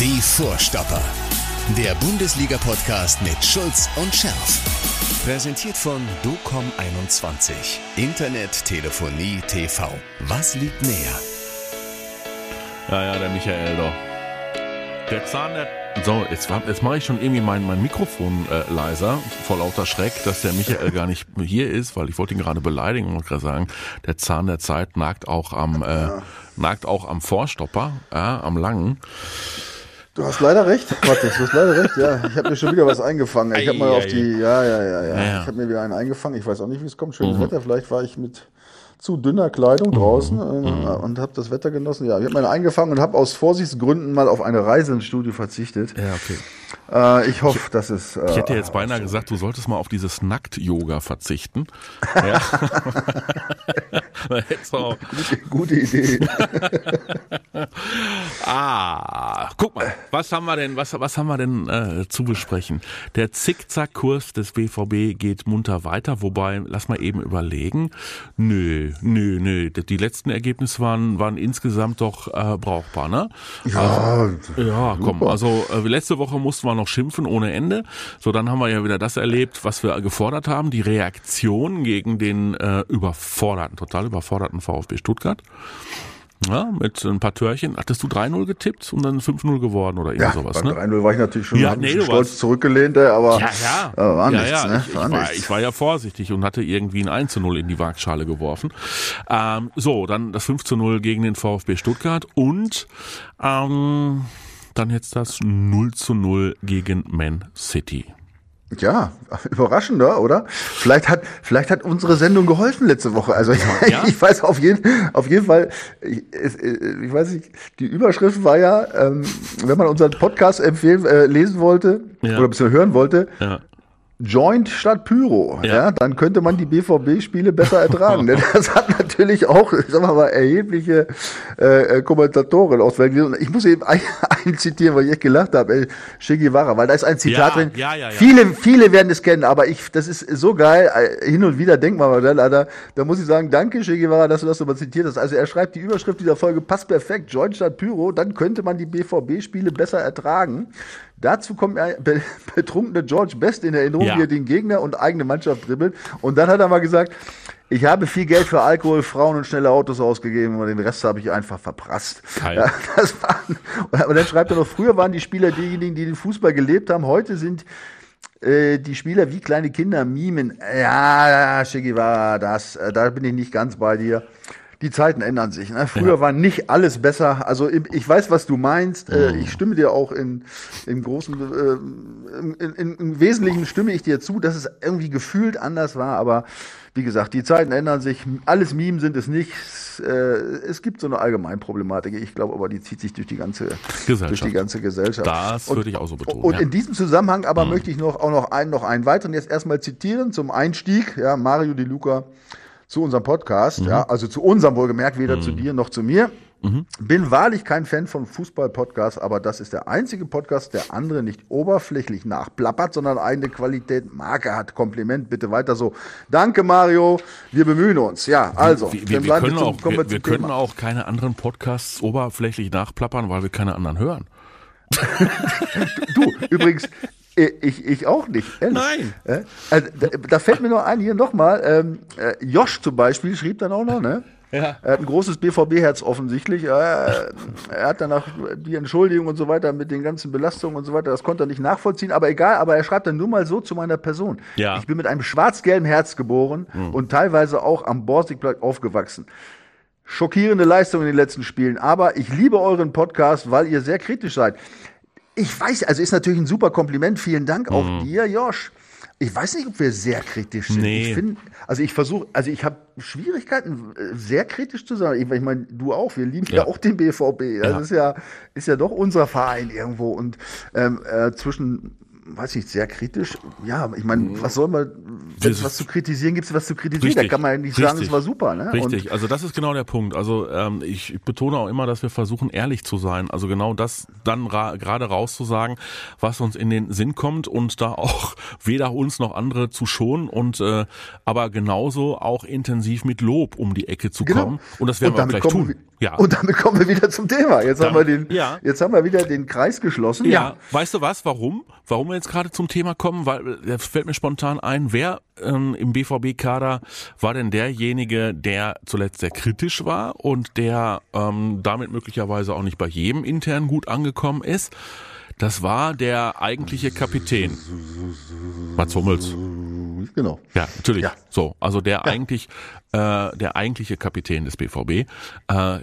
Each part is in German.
Die Vorstopper. Der Bundesliga-Podcast mit Schulz und Scherf. Präsentiert von DOCOM21. Internet, Telefonie, TV. Was liegt näher? Ja, ja, der Michael doch. Der Zahn der. So, jetzt, jetzt mache ich schon irgendwie mein, mein Mikrofon äh, leiser, vor lauter Schreck, dass der Michael gar nicht hier ist, weil ich wollte ihn gerade beleidigen und gerade sagen, der Zahn der Zeit nagt auch am, äh, nagt auch am Vorstopper, ja, am langen. Du hast leider recht, Matthias, du hast leider recht, ja. Ich habe mir schon wieder was eingefangen. Ich habe mal auf die, ja, ja, ja, ja. Ja. Ich habe mir wieder einen eingefangen. Ich weiß auch nicht, wie es kommt. Schönes Wetter. Vielleicht war ich mit zu dünner Kleidung draußen äh, und habe das Wetter genossen. Ja, ich habe meine eingefangen und habe aus Vorsichtsgründen mal auf eine Reise ins Studio verzichtet. Ja, okay. Äh, ich hoffe, dass es. Äh, Ich hätte jetzt beinahe gesagt, du solltest mal auf dieses Nackt-Yoga verzichten. Ja. Auch gute Idee. Ah, guck mal, was haben wir denn, was, was haben wir denn äh, zu besprechen? Der Zickzackkurs des BVB geht munter weiter, wobei, lass mal eben überlegen. Nö, nö, nö. Die letzten Ergebnisse waren, waren insgesamt doch äh, brauchbar, ne? Ja, Ja, komm, also äh, letzte Woche mussten wir noch schimpfen ohne Ende. So, dann haben wir ja wieder das erlebt, was wir gefordert haben, die Reaktion gegen den äh, überforderten, total überforderten VfB Stuttgart. Ja, mit ein paar Törchen. Hattest du 3-0 getippt und dann 5-0 geworden oder irgendwie ja sowas, beim ne? 3-0 war ich natürlich schon Ja, nee, stolz warst- zurückgelehnt, äh, aber Ja, ja. äh, war ja, nichts, ja. ne? Ich, War ich, war, nichts. ich war ja vorsichtig und hatte irgendwie ein 1 0 in die Waagschale geworfen. Ähm, so, dann das 5 zu 0 gegen den VfB Stuttgart und ähm, dann jetzt das 0 zu 0 gegen Man City. Ja, überraschender, oder? Vielleicht hat, vielleicht hat unsere Sendung geholfen letzte Woche. Also Ja? ich weiß auf jeden, auf jeden Fall, ich, äh, ich weiß nicht, die Überschrift war ja, ähm, wenn man unseren Podcast empfehlen, äh, lesen wollte Ja. oder beziehungsweise hören wollte, Ja. Joint statt Pyro, ja. Ja. dann könnte man die BVB-Spiele besser ertragen. Denn das hat natürlich auch, sagen wir mal, erhebliche äh, äh, Kommentatoren auswählen. Und ich muss eben einen, einen zitieren, weil ich echt gelacht habe, ey, Guevara, weil da ist ein Zitat Ja, drin. ja, ja. Viele, viele werden es kennen, aber ich, das ist so geil. Äh, Hin und wieder denkt man mal, da, da, da muss ich sagen, danke Che Guevara, dass du das nochmal zitiert hast. Also er schreibt, die Überschrift dieser Folge passt perfekt. Joint statt Pyro, dann könnte man die BVB-Spiele besser ertragen. Dazu kommt der be betrunkene George Best in Erinnerung, Ja. wie er den Gegner und eigene Mannschaft dribbelt. Und dann hat er mal gesagt, ich habe viel Geld für Alkohol, Frauen und schnelle Autos ausgegeben und den Rest habe ich einfach verprasst. Ja, das war, und dann schreibt er noch, früher waren die Spieler diejenigen, die den Fußball gelebt haben. Heute sind äh, die Spieler wie kleine Kinder mimen. Ja, Che Guevara, das, äh, da bin ich nicht ganz bei dir. Die Zeiten ändern sich. Ne? Früher Ja. war nicht alles besser. Also ich weiß, was du meinst. Mhm. ich stimme dir auch in, im großen, äh, im, in, in, im Wesentlichen stimme ich dir zu, dass es irgendwie gefühlt anders war. Aber wie gesagt, die Zeiten ändern sich. Alles Meme sind es nicht. Äh, es gibt so eine Allgemeinproblematik. Ich glaube aber, die zieht sich durch die ganze Gesellschaft. Durch die ganze Gesellschaft. Das Und- würde ich auch so betonen. und ja. in diesem Zusammenhang aber möchte ich noch auch noch einen, noch einen weiteren jetzt erstmal zitieren zum Einstieg. Ja, Mario Di Luca zu unserem Podcast. Ja, also zu unserem wohlgemerkt, weder zu dir noch zu mir. Bin wahrlich kein Fan von Fußball-Podcasts, aber das ist der einzige Podcast, der andere nicht oberflächlich nachplappert, sondern eigene Qualität, Marke hat. Kompliment, bitte weiter so. Danke, Mario. Wir bemühen uns. Ja, also. wir, wir, wir, können, zum- auch, wir, wir können auch keine anderen Podcasts oberflächlich nachplappern, weil wir keine anderen hören. Du, übrigens, ich, ich auch nicht. Ehrlich. Nein. Äh, Also, da, da fällt mir noch ein, hier nochmal, ähm, äh, Josh zum Beispiel schrieb dann auch noch, ne? Ja. Er hat ein großes BVB-Herz offensichtlich. Äh, er hat danach die Entschuldigung und so weiter mit den ganzen Belastungen und so weiter, das konnte er nicht nachvollziehen, aber egal, aber er schreibt dann nur mal so zu meiner Person. Ja. Ich bin mit einem schwarz-gelben Herz geboren und teilweise auch am Borsigplatz aufgewachsen. Schockierende Leistung in den letzten Spielen, aber ich liebe euren Podcast, weil ihr sehr kritisch seid. Ich weiß, also ist natürlich ein super Kompliment. Vielen Dank auch dir, Josh. Ich weiß nicht, ob wir sehr kritisch sind. Nee. Ich finde, also ich versuche, also ich habe Schwierigkeiten, sehr kritisch zu sein. Ich, ich meine, du auch. Wir lieben ja, Ja. auch den BVB. Das Ja. ist ja, ist ja doch unser Verein irgendwo. Und ähm, äh, zwischen weiß ich, sehr kritisch. Ja, ich meine, was soll man, wenn es was zu kritisieren gibt, was zu kritisieren, richtig, da kann man ja nicht sagen, es war super. Ne? Richtig, und also das ist genau der Punkt. Also ähm, ich betone auch immer, dass wir versuchen, ehrlich zu sein. Also genau das dann ra gerade rauszusagen, was uns in den Sinn kommt und da auch weder uns noch andere zu schonen und äh, aber genauso auch intensiv mit Lob um die Ecke zu genau. kommen. Und das werden und wir gleich tun. Ja. Und damit kommen wir wieder zum Thema. Jetzt Dann, haben wir den, ja. jetzt haben wir wieder den Kreis geschlossen. Ja. ja. Weißt du was? Warum? Warum wir jetzt gerade zum Thema kommen? Weil, da fällt mir spontan ein, wer ähm, im BVB-Kader war denn derjenige, der zuletzt sehr kritisch war und der ähm, damit möglicherweise auch nicht bei jedem intern gut angekommen ist? Das war der eigentliche Kapitän. Mats Hummels. Genau. Ja, natürlich. Ja. So, also der ja. eigentlich äh, der eigentliche Kapitän des BVB. Äh,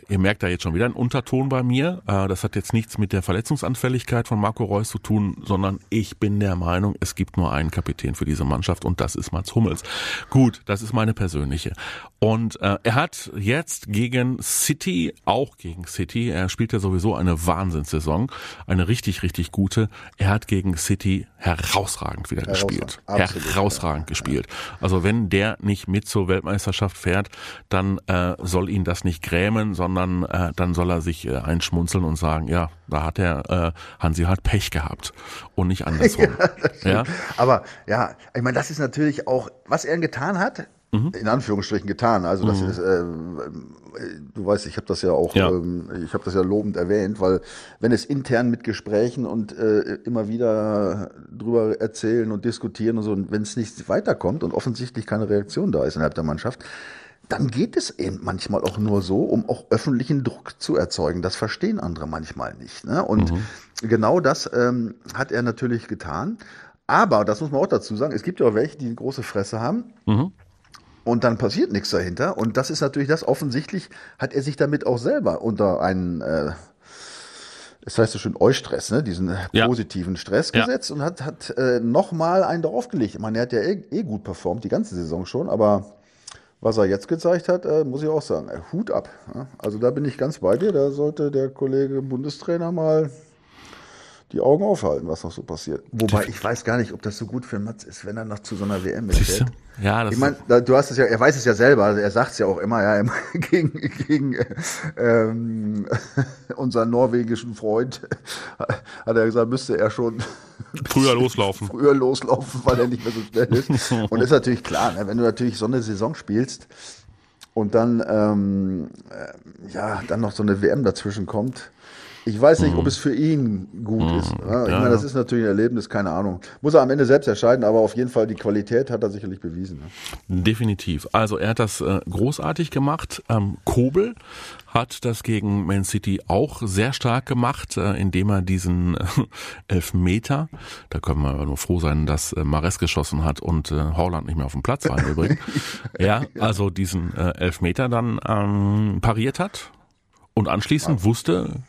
ihr merkt da jetzt schon wieder einen Unterton bei mir. Äh, das hat jetzt nichts mit der Verletzungsanfälligkeit von Marco Reus zu tun, sondern ich bin der Meinung, es gibt nur einen Kapitän für diese Mannschaft und das ist Mats Hummels. Gut, das ist meine persönliche. Und äh, er hat jetzt gegen City, auch gegen City, er spielt ja sowieso eine Wahnsinnssaison, eine richtig, richtig gute. Er hat gegen City herausragend wieder gespielt. Absolut, herausragend ja. gespielt. Also wenn der nicht mit zur Weltmeisterschaft Mannschaft fährt, dann äh, soll ihn das nicht grämen, sondern äh, dann soll er sich äh, einschmunzeln und sagen, ja, da hat er äh, Hansi hat Pech gehabt und nicht andersrum. ja, ja, Aber ja, ich meine, das ist natürlich auch, was er getan hat, mhm. in Anführungsstrichen getan. Also das mhm. ist, äh, du weißt, ich habe das ja auch, ja. Ähm, ich habe das ja lobend erwähnt, weil wenn es intern mit Gesprächen und äh, immer wieder drüber erzählen und diskutieren und so, und wenn es nicht weiterkommt und offensichtlich keine Reaktion da ist innerhalb der Mannschaft, dann geht es eben manchmal auch nur so, um auch öffentlichen Druck zu erzeugen. Das verstehen andere manchmal nicht. Ne? Und mhm. genau das ähm, hat er natürlich getan. Aber, das muss man auch dazu sagen, es gibt ja auch welche, die eine große Fresse haben. Mhm und dann passiert nichts dahinter. Und das ist natürlich das, offensichtlich hat er sich damit auch selber unter einen, äh, das heißt so schön Eustress, ne? diesen ja. positiven Stress ja. gesetzt und hat, hat äh, nochmal einen draufgelegt. Ich meine, er hat ja eh, eh, gut performt, die ganze Saison schon, aber was er jetzt gezeigt hat, äh, muss ich auch sagen, äh, Hut ab. Ja? Also da bin ich ganz bei dir, da sollte der Kollege Bundestrainer mal die Augen aufhalten, was noch so passiert. Wobei ich weiß gar nicht, ob das so gut für Mats ist, wenn er noch zu so einer WM mitfährt. Ja, das ich meine, du hast es ja, er weiß es ja selber, also er sagt es ja auch immer, ja, gegen, gegen ähm, unseren norwegischen Freund hat er gesagt, müsste er schon früher loslaufen. früher loslaufen, weil er nicht mehr so schnell ist. Und ist natürlich klar, ne, wenn du natürlich so eine Saison spielst und dann ähm, äh, ja dann noch so eine WM dazwischen kommt, ich weiß nicht, mhm. ob es für ihn gut mhm. ist. Ja, ich ja. meine, das ist natürlich ein Erlebnis, keine Ahnung. Muss er am Ende selbst entscheiden, aber auf jeden Fall die Qualität hat er sicherlich bewiesen. Ne? Definitiv. Also er hat das äh, großartig gemacht. Ähm, Kobel hat das gegen Man City auch sehr stark gemacht, äh, indem er diesen äh, Elfmeter, da können wir nur froh sein, dass äh, Mares geschossen hat und äh, Holland nicht mehr auf dem Platz war im Übrigen. ja, also diesen äh, Elfmeter dann ähm, pariert hat und anschließend wusste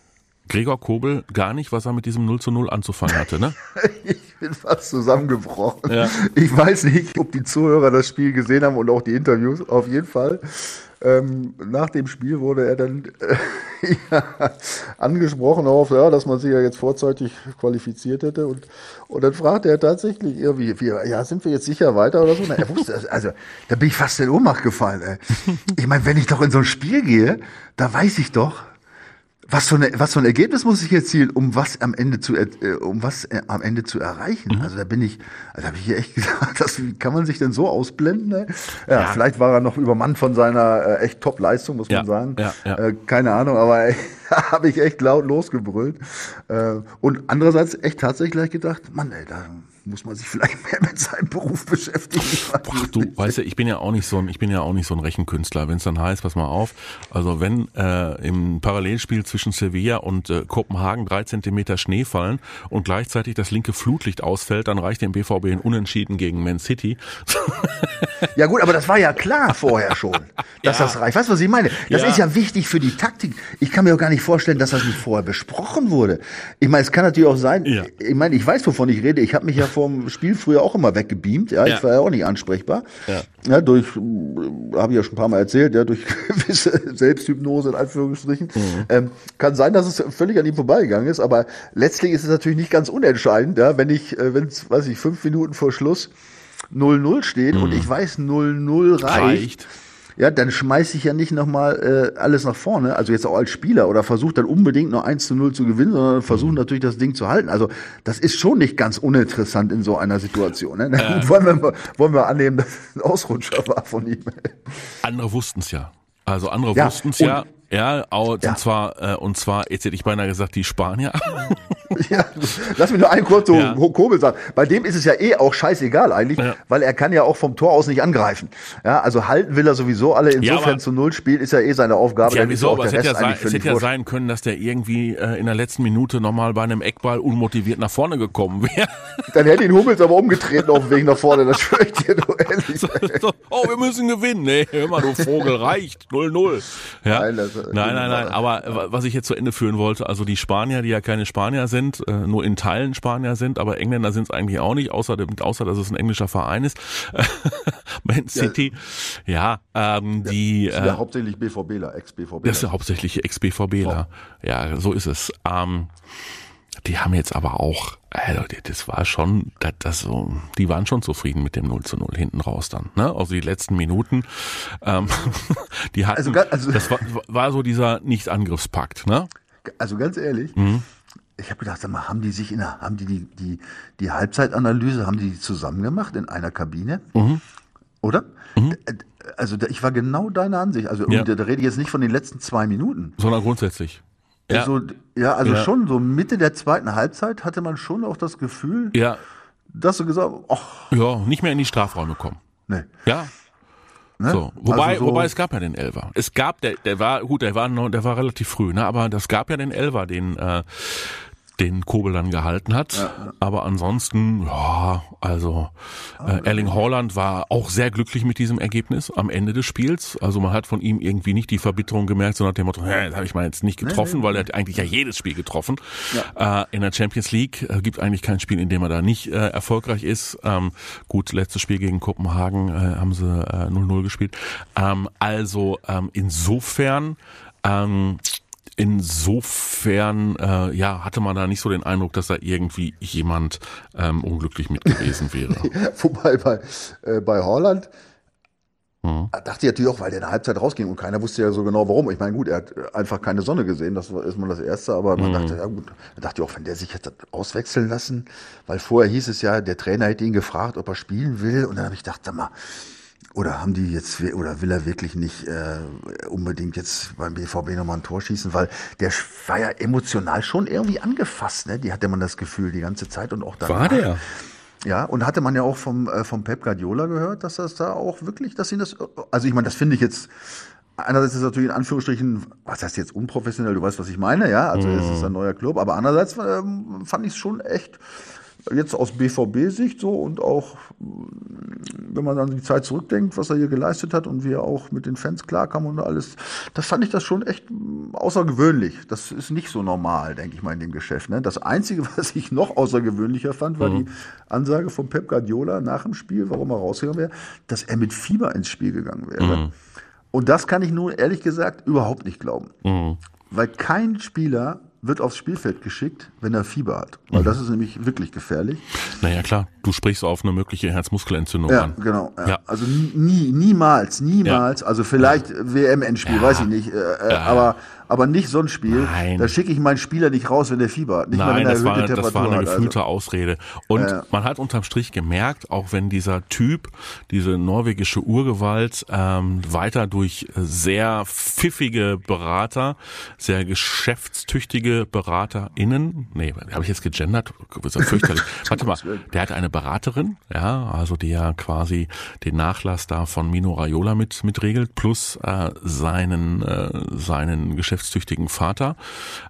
Gregor Kobel gar nicht, was er mit diesem 0 zu 0 anzufangen hatte, ne? ich bin fast zusammengebrochen. Ja. Ich weiß nicht, ob die Zuhörer das Spiel gesehen haben und auch die Interviews. Auf jeden Fall. Ähm, nach dem Spiel wurde er dann äh, ja, angesprochen auf, ja, dass man sich ja jetzt vorzeitig qualifiziert hätte. Und, und dann fragte er tatsächlich irgendwie, wie, ja, sind wir jetzt sicher weiter oder so? Na, er wusste, also da bin ich fast in Ohnmacht gefallen. Ey. Ich meine, wenn ich doch in so ein Spiel gehe, da weiß ich doch, was für, eine, was für ein Ergebnis muss ich erzielen, um was am Ende zu, äh, um was äh, am Ende zu erreichen? Mhm. Also da bin ich, also habe ich hier echt gesagt, das kann man sich denn so ausblenden? Ne? Ja, ja, vielleicht war er noch übermannt von seiner äh, echt Top-Leistung, muss ja, man sagen. Ja, ja. Äh, keine Ahnung, aber habe ich echt laut losgebrüllt. Äh, und andererseits echt tatsächlich gleich gedacht, Mann, ey, da muss man sich vielleicht mehr mit seinem Beruf beschäftigen. Boah, du weißt ja, ich bin ja auch nicht so ein, ich bin ja auch nicht so ein Rechenkünstler. Wenn es dann heißt, pass mal auf, also wenn äh, im Parallelspiel zwischen Sevilla und äh, Kopenhagen drei Zentimeter Schnee fallen und gleichzeitig das linke Flutlicht ausfällt, dann reicht dem BVB ein Unentschieden gegen Man City. ja gut, aber das war ja klar vorher schon, dass ja. das reicht. Weißt du, was ich meine? Das ja. ist ja wichtig für die Taktik. Ich kann mir auch gar nicht nicht vorstellen, dass das nicht vorher besprochen wurde. Ich meine, es kann natürlich auch sein, Ja. ich meine, ich weiß, wovon ich rede. Ich habe mich ja vom Spiel früher auch immer weggebeamt. Ja, Ja. ich war ja auch nicht ansprechbar. Ja. Ja, durch, habe ich ja schon ein paar Mal erzählt, ja, durch gewisse Selbsthypnose in Anführungsstrichen. Ähm, kann sein, dass es völlig an ihm vorbeigegangen ist, aber letztlich ist es natürlich nicht ganz unentscheidend, ja, wenn ich, äh, wenn es, weiß ich, fünf Minuten vor Schluss 0-0 steht und ich weiß, 0-0 reicht. Reicht. Ja, dann schmeiße ich ja nicht nochmal äh, alles nach vorne, also jetzt auch als Spieler oder versuche dann unbedingt noch 1 zu 0 zu gewinnen, sondern versuche natürlich das Ding zu halten. Also das ist schon nicht ganz uninteressant in so einer Situation. Ne? Na gut, wollen, wir, wollen wir annehmen, dass es ein Ausrutscher war von ihm. Andere wussten es ja. Also andere Ja, wussten es ja. Ja, auch, Ja. und zwar, äh, und zwar, jetzt hätte ich beinahe gesagt, die Spanier. Ja, lass mich nur einen kurz so Ja. Kobel sagen. Bei dem ist es ja eh auch scheißegal eigentlich, Ja. weil er kann ja auch vom Tor aus nicht angreifen. Ja, also halten will er sowieso alle. Insofern aber- zu Null spielt ist ja eh seine Aufgabe. Ja, wieso? Aber es hätte, ja sein, es hätte ja sein können, dass der irgendwie äh, in der letzten Minute nochmal bei einem Eckball unmotiviert nach vorne gekommen wäre. Dann hätte ihn Hummels aber umgetreten auf dem Weg nach vorne. Das schwöre ich dir nur ehrlich. so, so, oh, wir müssen gewinnen. Nee, hör mal, du Vogel, reicht. 0-0. Ja? Nein, das- nein, nein, nein. Aber äh, was ich jetzt zu Ende führen wollte, also die Spanier, die ja keine Spanier sind, äh, nur in Teilen Spanier sind, aber Engländer sind es eigentlich auch nicht, außer, außer dass es ein englischer Verein ist. Man City. Ja, ähm, die... Das sind Äh, ja hauptsächlich BVBler, Ex-BVBler. das ist der hauptsächliche Ex-BVBler. Ja, so ist es. Ähm, die haben jetzt aber auch, also das war schon, das, das so, die waren schon zufrieden mit dem 0 zu 0 hinten raus dann. Ne? Also die letzten Minuten, ähm, die hatten, Also also- das war, war so dieser Nicht-Angriffspakt. Ne? Also ganz ehrlich, Mhm. ich habe gedacht, sag mal, haben die sich in der, haben die die, die, die Halbzeitanalyse, haben die die zusammen gemacht in einer Kabine? Mhm. Oder? Äh, Also da- ich war genau deiner Ansicht. Also Ja. da rede ich jetzt nicht von den letzten zwei Minuten. Sondern grundsätzlich. Ja, Also, ja, also Ja. schon so Mitte der zweiten Halbzeit hatte man schon auch das Gefühl, ja, dass du gesagt hast, ach, ja, nicht mehr in die Strafräume kommen. nee. Ja, Ne? So, wobei, Also so- wobei es gab ja den Elfer. Es gab, der, der war, gut, der war noch, der war relativ früh, ne, aber das gab ja den Elfer, den, äh, den Kobel dann gehalten hat. Aber ansonsten, ja, also äh, Erling Haaland war auch sehr glücklich mit diesem Ergebnis am Ende des Spiels. Also man hat von ihm irgendwie nicht die Verbitterung gemerkt, sondern dem Motto, hä, das habe ich mal jetzt nicht getroffen, weil er hat eigentlich ja jedes Spiel getroffen. Äh, in der Champions League äh, gibt eigentlich kein Spiel, in dem er da nicht äh, erfolgreich ist. Ähm, gut, letztes Spiel gegen Kopenhagen äh, haben sie äh, 0-0 gespielt. Ähm, also ähm, insofern ähm, Insofern, äh, ja, hatte man da nicht so den Eindruck, dass da irgendwie jemand ähm, unglücklich mit gewesen wäre. Wobei bei, äh, bei Holland Hm. dachte ich natürlich auch, weil der in der Halbzeit rausging und keiner wusste ja so genau warum. Ich meine, gut, er hat einfach keine Sonne gesehen, das war erstmal das Erste, aber man dachte, ja gut, da dachte ich auch, wenn der sich jetzt auswechseln lassen, weil vorher hieß es ja, der Trainer hätte ihn gefragt, ob er spielen will und dann habe ich gedacht, sag mal, oder haben die jetzt, oder will er wirklich nicht äh, unbedingt jetzt beim BVB nochmal ein Tor schießen? Weil der war ja emotional schon irgendwie angefasst, ne? Die hatte man das Gefühl die ganze Zeit und auch danach. Ja, und hatte man ja auch vom, äh, vom Pep Guardiola gehört, dass das da auch wirklich, dass ihn das, also ich meine, das finde ich jetzt, einerseits ist es natürlich in Anführungsstrichen, was heißt jetzt unprofessionell, du weißt, was ich meine, ja, also es ist ein neuer Club, aber andererseits ähm, fand ich es schon echt, jetzt aus BVB-Sicht so und auch, wenn man an die Zeit zurückdenkt, was er hier geleistet hat und wie er auch mit den Fans klarkam und alles, das fand ich das schon echt mm, außergewöhnlich. Das ist nicht so normal, denke ich mal, in dem Geschäft. Ne? Das Einzige, was ich noch außergewöhnlicher fand, war die Ansage von Pep Guardiola nach dem Spiel, warum er rausgegangen wäre, dass er mit Fieber ins Spiel gegangen wäre. Und das kann ich nun ehrlich gesagt überhaupt nicht glauben. Weil kein Spieler wird aufs Spielfeld geschickt, wenn er Fieber hat. Weil das ist nämlich wirklich gefährlich. Naja, klar, du sprichst auf eine mögliche Herzmuskelentzündung Ja, an. genau. Ja. Ja. Also nie, niemals, niemals. Also vielleicht WM-Endspiel, weiß ich nicht. Äh, äh, aber, aber nicht so ein Spiel. Nein. Da schicke ich meinen Spieler nicht raus, wenn der Fieber hat. Nicht mal, Nein, wenn er das war, erhöhte das war Temperatur eine hat. gefühlte Also. Ausrede. Und Ja, ja. man hat unterm Strich gemerkt, auch wenn dieser Typ, diese norwegische Urgewalt, ähm, weiter durch sehr pfiffige Berater, sehr geschäftstüchtige BeraterInnen, nee, habe ich jetzt gegendert? Das ist ja fürchterlich. Warte mal, der hat eine Beraterin, ja, also die ja quasi den Nachlass da von Mino Raiola mit, mit regelt, plus äh, seinen, äh, seinen geschäftstüchtigen Vater.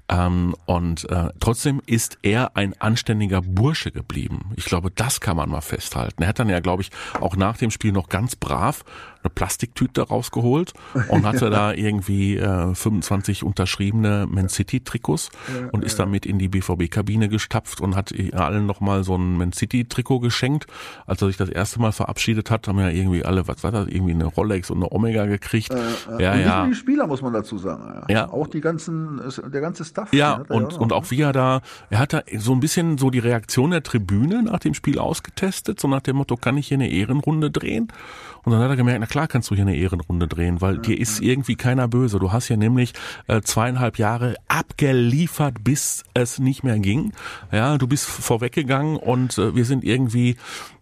Ähm, und äh, trotzdem ist er ein anständiger Bursche geblieben. Ich glaube, das kann man mal festhalten. Er hat dann ja, glaube ich, auch nach dem Spiel noch ganz brav eine Plastiktüte rausgeholt und hatte da irgendwie äh, 25 unterschriebene Man City Trikots ja, und ist damit in die BVB-Kabine gestapft und hat allen nochmal so ein Man City Trikot geschenkt. Als er sich das erste Mal verabschiedet hat, haben ja irgendwie alle, was war das, irgendwie eine Rolex und eine Omega gekriegt. Äh, äh, ja, ja. Die Spieler, muss man dazu sagen. Ja. ja. Auch die ganzen, der ganze Stuff. Ja, und, auch und auch wie er da, er hat da so ein bisschen so die Reaktion der Tribüne nach dem Spiel ausgetestet, so nach dem Motto, kann ich hier eine Ehrenrunde drehen? Und dann hat er gemerkt, na klar kannst du hier eine Ehrenrunde drehen, weil dir ist irgendwie keiner böse. Du hast ja nämlich äh, zweieinhalb Jahre abgeliefert, bis es nicht mehr ging. Ja, du bist vorweggegangen und äh, wir sind irgendwie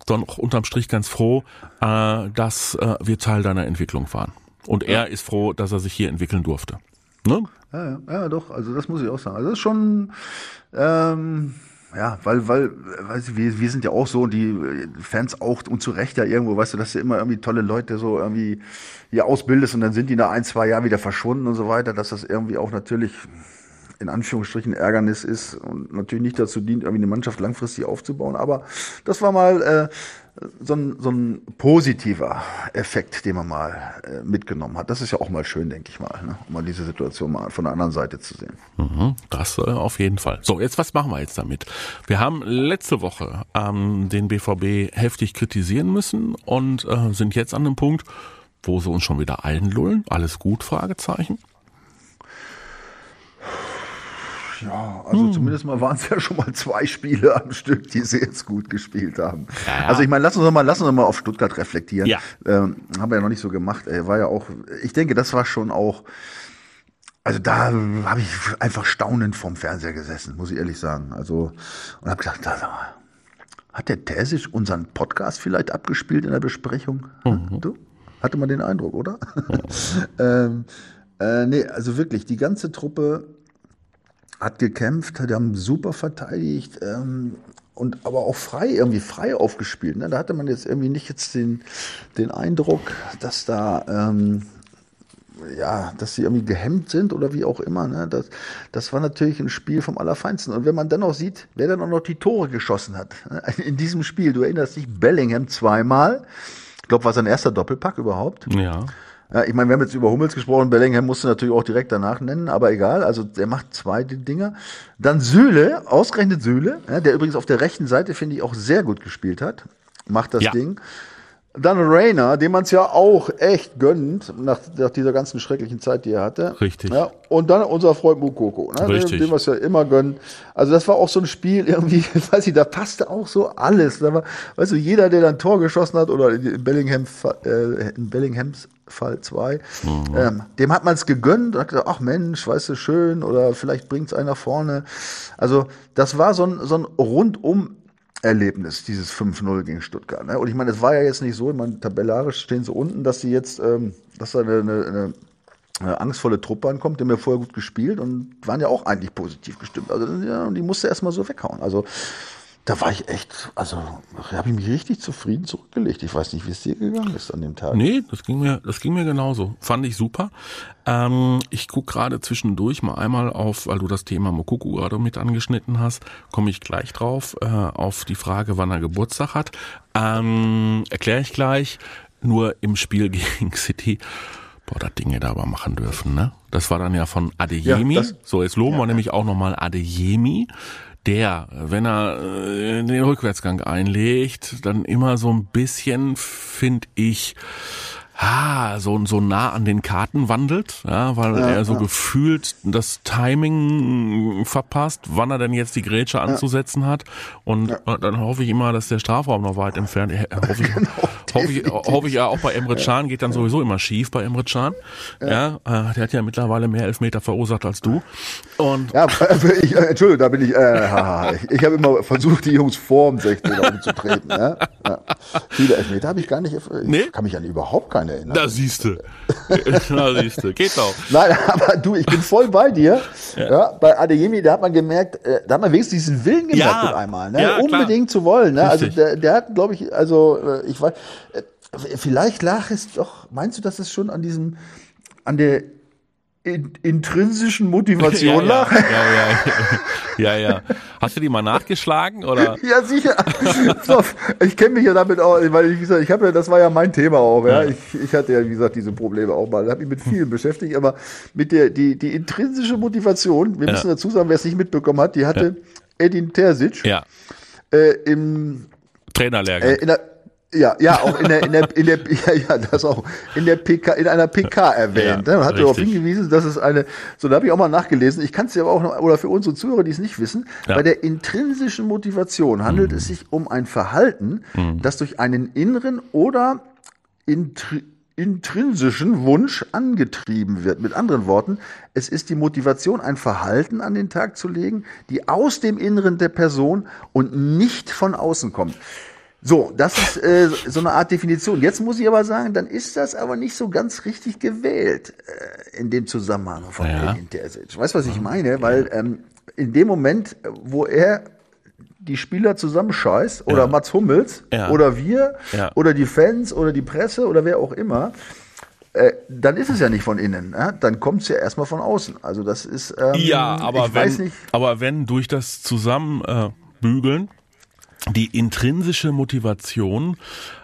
dann auch unterm Strich ganz froh, äh, dass äh, wir Teil deiner Entwicklung waren. Und er ist froh, dass er sich hier entwickeln durfte. Ne? Ja, ja, ja, doch, also das muss ich auch sagen. Also das ist schon, ähm, ja, weil, weil, weißt du, wir, wir sind ja auch so und die Fans auch und zu Recht ja irgendwo, weißt du, dass du immer irgendwie tolle Leute so irgendwie hier ausbildest und dann sind die nach ein, zwei Jahren wieder verschwunden und so weiter, dass das irgendwie auch natürlich in Anführungsstrichen Ärgernis ist und natürlich nicht dazu dient, irgendwie eine Mannschaft langfristig aufzubauen. Aber das war mal äh, so ein, so ein positiver Effekt, den man mal äh, mitgenommen hat. Das ist ja auch mal schön, denke ich mal, ne? um mal diese Situation mal von der anderen Seite zu sehen. Mhm, das äh, auf jeden Fall. So, jetzt was machen wir jetzt damit? Wir haben letzte Woche ähm, den BVB heftig kritisieren müssen und äh, sind jetzt an dem Punkt, wo sie uns schon wieder einlullen. Alles gut? Fragezeichen. Ja, also hm. zumindest mal waren es ja schon mal zwei Spiele am Stück, die sie jetzt gut gespielt haben. Ja. Also ich meine, lass uns mal, lass uns mal auf Stuttgart reflektieren. Ja. Ähm, haben wir ja noch nicht so gemacht. Ey, war ja auch, ich denke, das war schon auch, also da habe ich einfach staunend vorm Fernseher gesessen, muss ich ehrlich sagen. Also und habe gedacht, da, hat der Terzic unseren Podcast vielleicht abgespielt in der Besprechung? Mhm. Du? Hatte man den Eindruck, oder? Mhm. ähm, äh, nee, also wirklich, die ganze Truppe hat gekämpft, die haben super verteidigt ähm, und aber auch frei, irgendwie frei aufgespielt. Ne? Da hatte man jetzt irgendwie nicht jetzt den, den Eindruck, dass da ähm, ja, dass sie irgendwie gehemmt sind oder wie auch immer. Ne? Das, das war natürlich ein Spiel vom Allerfeinsten. Und wenn man dann noch sieht, wer dann auch noch die Tore geschossen hat ne? in diesem Spiel, du erinnerst dich, Bellingham zweimal. Ich glaube, war sein erster Doppelpack überhaupt. Ja. Ja, ich meine, wir haben jetzt über Hummels gesprochen, Bellingham musste natürlich auch direkt danach nennen, aber egal, also der macht zwei Dinger. Dann Süle, ausgerechnet Süle, ja, der übrigens auf der rechten Seite, finde ich, auch sehr gut gespielt hat, macht das ja. Ding. Dann Rainer, dem man es ja auch echt gönnt, nach, nach dieser ganzen schrecklichen Zeit, die er hatte. Richtig. Ja, und dann unser Freund Mukoko, ne, Richtig. dem wir es ja immer gönnen. Also das war auch so ein Spiel, irgendwie, weiß ich, da passte auch so alles. Da war, weißt du, jeder, der dann Tor geschossen hat, oder in, Bellingham, äh, in Bellinghams Fall 2, mhm. ähm, dem hat man es gegönnt und hat gesagt, ach Mensch, weißt du, schön, oder vielleicht bringt es einer vorne. Also das war so ein, so ein rundum Erlebnis, dieses 5-0 gegen Stuttgart. Ne? Und ich meine, es war ja jetzt nicht so, ich meine, tabellarisch stehen sie unten, dass sie jetzt, ähm, dass da eine, eine, eine angstvolle Truppe ankommt, die haben ja vorher gut gespielt und waren ja auch eigentlich positiv gestimmt. Also ja, die musste erstmal so weghauen. Also da war ich echt, also habe ich mich richtig zufrieden zurückgelegt. Ich weiß nicht, wie es dir gegangen ist an dem Tag. Nee, das ging mir, das ging mir genauso. Fand ich super. Ähm, ich guck gerade zwischendurch mal einmal auf, weil du das Thema Mokuku gerade mit angeschnitten hast, komme ich gleich drauf, äh, auf die Frage, wann er Geburtstag hat. Ähm, Erkläre ich gleich. Nur im Spiel gegen City Boah, das Ding hätte aber machen dürfen, ne? Das war dann ja von Adeyemi. Ja, so, jetzt loben ja. wir nämlich auch nochmal Adeyemi der, wenn er äh, den Rückwärtsgang einlegt, dann immer so ein bisschen, finde ich, ah, so, so nah an den Karten wandelt, ja, weil ja, er so ja. gefühlt das Timing verpasst, wann er denn jetzt die Grätsche anzusetzen hat. Und dann hoffe ich immer, dass der Strafraum noch weit entfernt ist. Hoffe ich, genau, hoffe ich, hoffe ich ja auch bei Emre Can geht dann sowieso immer schief bei Emre Can. Ja, äh, der hat ja mittlerweile mehr Elfmeter verursacht als du. Und ja, ich, äh, Entschuldigung, da bin ich, äh, ich, ich habe immer versucht, die Jungs vorm 16 umzutreten. Ja? Viele Elfmeter habe ich gar nicht, ich nee? kann mich an überhaupt keine erinnern. Da siehst du. da siehst du. Geht auch. Nein, aber du, ich bin voll bei dir. Ja. ja bei Adeyemi, da hat man gemerkt, äh, da hat man wenigstens diesen Willen gemerkt ja. mit einmal, ne? Ja, unbedingt zu wollen. Ne? Also der, der hat, glaube ich, also äh, ich weiß, äh, vielleicht lag es doch, meinst du, dass es schon an diesem, an der in, intrinsischen Motivation ja, lag. Ja, ja, ja, ja, ja. Hast du die mal nachgeschlagen oder? Ja, sicher. Ich kenne mich ja damit auch, weil ich, wie gesagt, ich habe ja, das war ja mein Thema auch, ja. Ich, ich hatte ja, wie gesagt, diese Probleme auch mal. habe mich mit vielen beschäftigt, aber mit der, die, die intrinsische Motivation, wir müssen dazu sagen, wer es nicht mitbekommen hat, die hatte Edin Terzic Ja, äh, im Trainerlehrgang. äh, ja, ja, auch in der, in der, in der, ja, ja, das auch in der PK, in einer PK erwähnt. Ja, ne, und hat darauf hingewiesen, dass es eine, so da habe ich auch mal nachgelesen. Ich kann es ja aber auch noch, oder für unsere Zuhörer, die es nicht wissen, Ja. bei der intrinsischen Motivation handelt es sich um ein Verhalten, das durch einen inneren oder intri intrinsischen Wunsch angetrieben wird. Mit anderen Worten, es ist die Motivation, ein Verhalten an den Tag zu legen, die aus dem Inneren der Person und nicht von außen kommt. So, das ist äh, so eine Art Definition. Jetzt muss ich aber sagen, dann ist das aber nicht so ganz richtig gewählt äh, in dem Zusammenhang von Ja. Edin Terzic. Weißt du, was ich meine? Weil ähm, in dem Moment, äh, wo er die Spieler zusammenscheißt oder Ja. Mats Hummels Ja. oder wir Ja. oder die Fans oder die Presse oder wer auch immer, äh, dann ist es ja nicht von innen. Ja? Dann kommt es ja erstmal von außen. Also das ist ähm, Ja, aber ich wenn, weiß nicht. aber wenn durch das Zusammenbügeln die intrinsische Motivation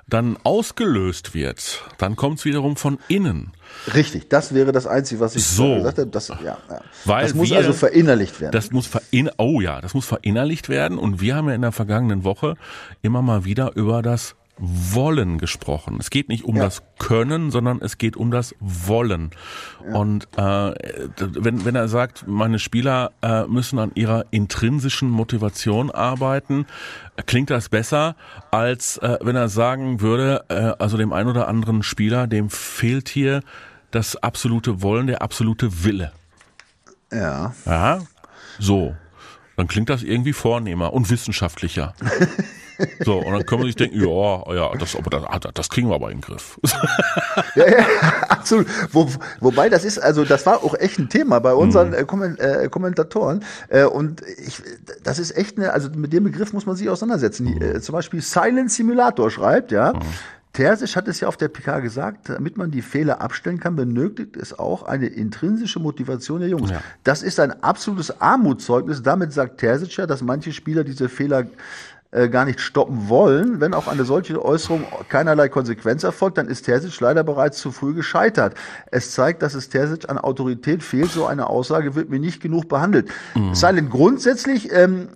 dann ausgelöst wird, dann kommt es wiederum von innen. Richtig, das wäre das Einzige, was ich So. gesagt habe. Das, ja, ja. Weil das muss wir- also verinnerlicht werden. Das muss verin oh ja, das muss verinnerlicht werden und wir haben ja in der vergangenen Woche immer mal wieder über das Wollen gesprochen. Es geht nicht um Ja. das Können, sondern es geht um das Wollen. Und äh, wenn, wenn er sagt, meine Spieler äh, müssen an ihrer intrinsischen Motivation arbeiten, klingt das besser, als äh, wenn er sagen würde, äh, also dem einen oder anderen Spieler, dem fehlt hier das absolute Wollen, der absolute Wille. ja. Ja, so. Dann klingt das irgendwie vornehmer und wissenschaftlicher. So, und dann können wir sich denken, ja, ja, das, aber das, das kriegen wir aber in den Griff. Ja, ja, absolut. Wo, wobei das ist, also das war auch echt ein Thema bei Mhm. unseren äh, Kommen- äh, Kommentatoren. Äh, und ich, das ist echt eine, also mit dem Begriff muss man sich auseinandersetzen. Die, Mhm. Äh, zum Beispiel Silent Simulator schreibt, ja. Terzic hat es ja auf der PK gesagt, damit man die Fehler abstellen kann, benötigt es auch eine intrinsische Motivation der Jungs. Ja. Das ist ein absolutes Armutszeugnis. Damit sagt Terzic ja, dass manche Spieler diese Fehler äh, gar nicht stoppen wollen. Wenn auch eine solche Äußerung keinerlei Konsequenz erfolgt, dann ist Terzic leider bereits zu früh gescheitert. Es zeigt, dass es Terzic an Autorität fehlt. So eine Aussage wird mir nicht genug behandelt. Silent grundsätzlich, ähm,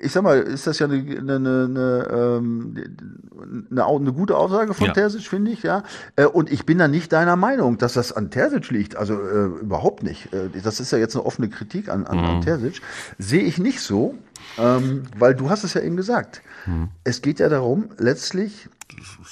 ich sag mal, ist das ja eine, eine, eine, ähm, eine, au- eine gute Aussage von Ja. Terzic, finde ich, ja. Äh, Und ich bin da nicht deiner Meinung, dass das an Terzic liegt. Also äh, überhaupt nicht. Äh, Das ist ja jetzt eine offene Kritik an, an, an Terzic. Sehe ich nicht so, ähm, weil du hast es ja eben gesagt. Es geht ja darum, letztlich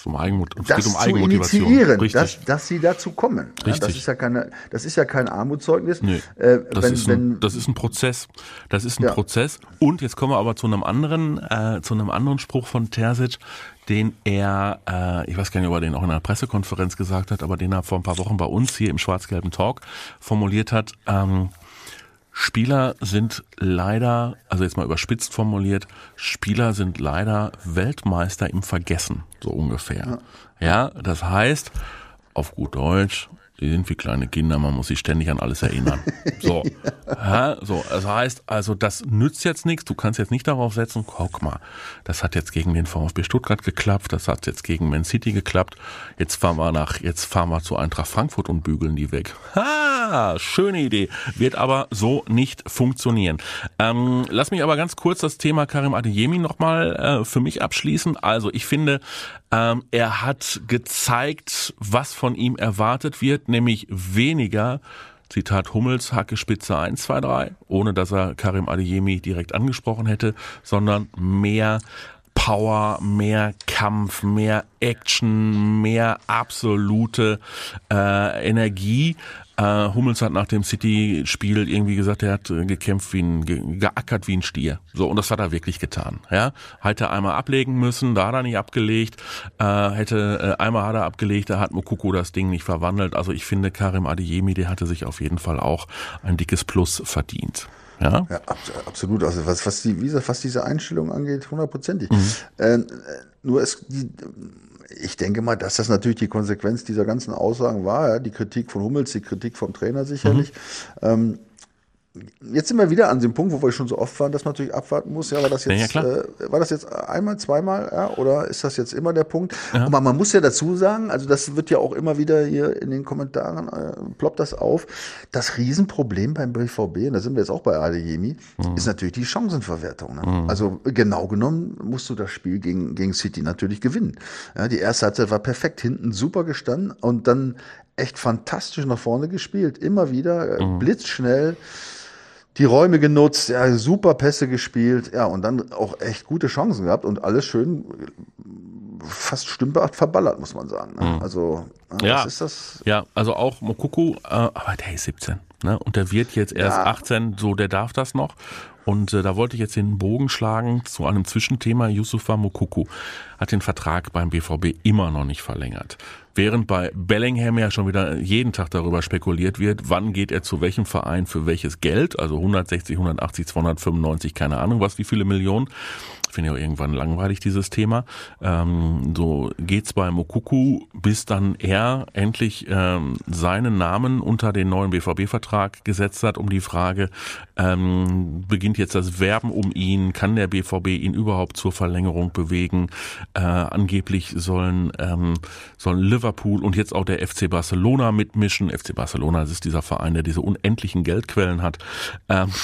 um Eigenmut, es das geht um zu Eigenmotivation. initiieren, Richtig. dass, dass sie dazu kommen. Ja, das Richtig. ist ja keine, das ist ja kein Armutszeugnis. Nee, Äh, das, wenn, ist wenn, ein, das ist ein Prozess. Das ist ein Ja. Prozess. Und jetzt kommen wir aber zu einem anderen, äh, zu einem anderen Spruch von Terzic, den er, äh, ich weiß gar nicht, ob er den auch in einer Pressekonferenz gesagt hat, aber den er vor ein paar Wochen bei uns hier im schwarz-gelben Talk formuliert hat. Ähm, Spieler sind leider, also jetzt mal überspitzt formuliert, Spieler sind leider Weltmeister im Vergessen, so ungefähr. Ja, das heißt, auf gut Deutsch, die sind wie kleine Kinder, man muss sich ständig an alles erinnern. So, ja, so, das heißt, also das nützt jetzt nichts, du kannst jetzt nicht darauf setzen, guck mal, das hat jetzt gegen den VfB Stuttgart geklappt, das hat jetzt gegen Man City geklappt, jetzt fahren wir nach, jetzt fahren wir zu Eintracht Frankfurt und bügeln die weg. Ha, schöne Idee, wird aber so nicht funktionieren. Ähm, lass mich aber ganz kurz das Thema Karim Adeyemi nochmal äh, für mich abschließen. Also ich finde, ähm, er hat gezeigt, was von ihm erwartet wird, nämlich weniger Zitat Hummels, Hacke Spitze 1, 2, 3, ohne dass er Karim Adeyemi direkt angesprochen hätte, sondern mehr Power, mehr Kampf, mehr Action, mehr absolute äh, Energie. Äh, Hummels hat nach dem City-Spiel irgendwie gesagt, er hat äh, gekämpft wie ein, ge geackert wie ein Stier. So, und das hat er wirklich getan. Ja, hätte einmal ablegen müssen, da hat er nicht abgelegt. Äh, hätte äh, einmal hat er abgelegt, da hat Mokoko das Ding nicht verwandelt. Also ich finde, Karim Adeyemi, der hatte sich auf jeden Fall auch ein dickes Plus verdient. Ja, Ja, abs- absolut. Also was, was, die, wie gesagt, was diese Einstellung angeht, hundertprozentig. Mhm. Äh, nur es, die, ich denke mal, dass das natürlich die Konsequenz dieser ganzen Aussagen war. Ja, die Kritik von Hummels, die Kritik vom Trainer sicherlich. Mhm. Ähm, Jetzt sind wir wieder an dem Punkt, wo wir schon so oft waren, dass man natürlich abwarten muss. Ja, war das jetzt, ja, äh, war das jetzt einmal, zweimal, ja, oder ist das jetzt immer der Punkt? Ja. Aber man muss ja dazu sagen, also das wird ja auch immer wieder hier in den Kommentaren äh, ploppt das auf. Das Riesenproblem beim BVB, und da sind wir jetzt auch bei Adeyemi, mhm. ist natürlich die Chancenverwertung. Ne? Mhm. Also genau genommen musst du das Spiel gegen, gegen City natürlich gewinnen. Ja, die erste Halbzeit war perfekt, hinten super gestanden und dann echt fantastisch nach vorne gespielt. Immer wieder, äh, mhm. blitzschnell die Räume genutzt, ja, super Pässe gespielt, ja, und dann auch echt gute Chancen gehabt und alles schön fast stümperhaft verballert, muss man sagen. Ne? Mhm. Also, ja, ist das? Ja, also auch Mokuku, äh, aber der ist 17, ne? Und der wird jetzt erst ja. 18, so der darf das noch. Und äh, da wollte ich jetzt den Bogen schlagen zu einem Zwischenthema. Yusufa Mokuku hat den Vertrag beim BVB immer noch nicht verlängert. Während bei Bellingham ja schon wieder jeden Tag darüber spekuliert wird, wann geht er zu welchem Verein für welches Geld, also 160, 180, 295, keine Ahnung was, wie viele Millionen. Finde ich auch irgendwann langweilig, dieses Thema. Ähm, so geht's bei Mokuku, bis dann er endlich ähm, seinen Namen unter den neuen BVB-Vertrag gesetzt hat, um die Frage, ähm, beginnt jetzt das Werben um ihn, kann der BVB ihn überhaupt zur Verlängerung bewegen? Äh, angeblich sollen, ähm, sollen Liverpool und jetzt auch der FC Barcelona mitmischen. FC Barcelona, das ist dieser Verein, der diese unendlichen Geldquellen hat. Ähm,